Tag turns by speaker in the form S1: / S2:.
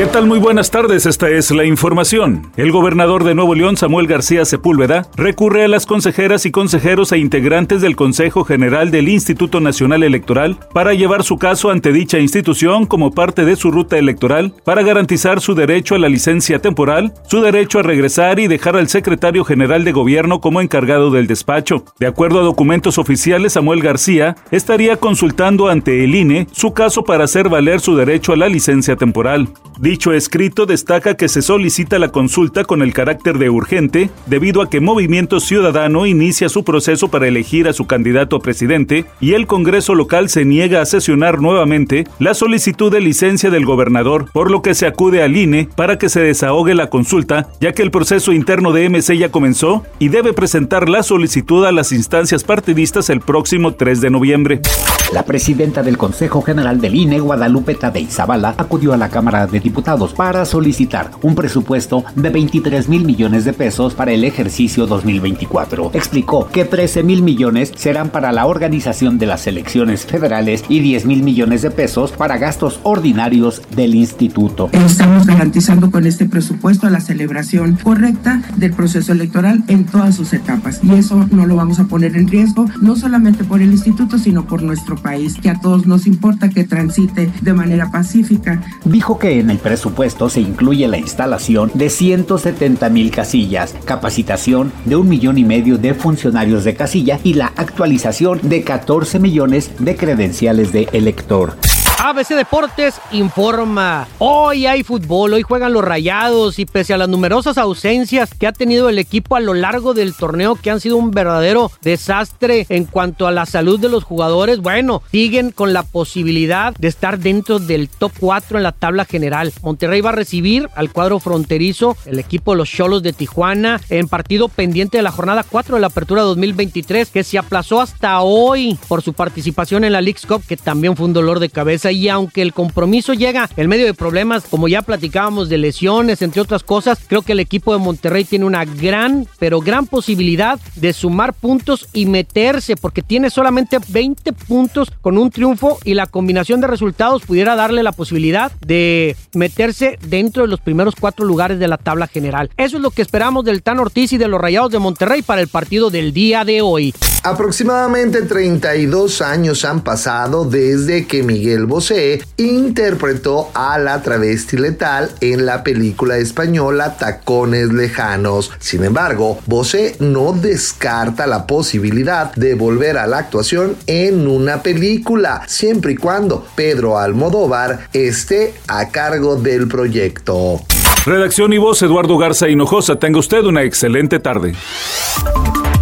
S1: ¿Qué tal? Muy buenas tardes, esta es la información. El gobernador de Nuevo León, Samuel García Sepúlveda, recurre a las consejeras y consejeros e integrantes del Consejo General del Instituto Nacional Electoral para llevar su caso ante dicha institución como parte de su ruta electoral para garantizar su derecho a la licencia temporal, su derecho a regresar y dejar al secretario general de gobierno como encargado del despacho. De acuerdo a documentos oficiales, Samuel García estaría consultando ante el INE su caso para hacer valer su derecho a la licencia temporal. Dicho escrito destaca que se solicita la consulta con el carácter de urgente debido a que Movimiento Ciudadano inicia su proceso para elegir a su candidato a presidente y el Congreso local se niega a sesionar nuevamente la solicitud de licencia del gobernador, por lo que se acude al INE para que se desahogue la consulta, ya que el proceso interno de MC ya comenzó y debe presentar la solicitud a las instancias partidistas el próximo 3 de noviembre.
S2: La presidenta del Consejo General del INE, Guadalupe Tadei Zavala, acudió a la Cámara de Diputados para solicitar un presupuesto de 23 mil millones de pesos para el ejercicio 2024. Explicó que 13 mil millones serán para la organización de las elecciones federales y 10 mil millones de pesos para gastos ordinarios del instituto.
S3: Estamos garantizando con este presupuesto la celebración correcta del proceso electoral en todas sus etapas y eso no lo vamos a poner en riesgo, no solamente por el instituto, sino por nuestro país, que a todos nos importa que transite de manera pacífica.
S2: Dijo que en el presupuesto se incluye la instalación de 170 mil casillas, capacitación de un millón y medio de funcionarios de casilla y la actualización de 14 millones de credenciales de elector.
S4: ABC Deportes informa. Hoy hay fútbol, hoy juegan los rayados y pese a las numerosas ausencias que ha tenido el equipo a lo largo del torneo que han sido un verdadero desastre en cuanto a la salud de los jugadores, bueno, siguen con la posibilidad de estar dentro del top 4 en la tabla general. Monterrey va a recibir al cuadro fronterizo, el equipo de los Cholos de Tijuana, en partido pendiente de la jornada 4 de la apertura 2023 que se aplazó hasta hoy por su participación en la League's Cup que también fue un dolor de cabeza y aunque el compromiso llega en medio de problemas, como ya platicábamos de lesiones, entre otras cosas, creo que el equipo de Monterrey tiene una gran, pero gran posibilidad de sumar puntos y meterse, porque tiene solamente 20 puntos con un triunfo y la combinación de resultados pudiera darle la posibilidad de meterse dentro de los primeros cuatro lugares de la tabla general. Eso es lo que esperamos del Tan Ortiz y de los Rayados de Monterrey para el partido del día de hoy.
S5: Aproximadamente 32 años han pasado desde que Miguel Bosé interpretó a la travesti letal en la película española Tacones Lejanos. Sin embargo, Bosé no descarta la posibilidad de volver a la actuación en una película, siempre y cuando Pedro Almodóvar esté a cargo del proyecto.
S1: Redacción y voz Eduardo Garza Hinojosa. Tenga usted una excelente tarde.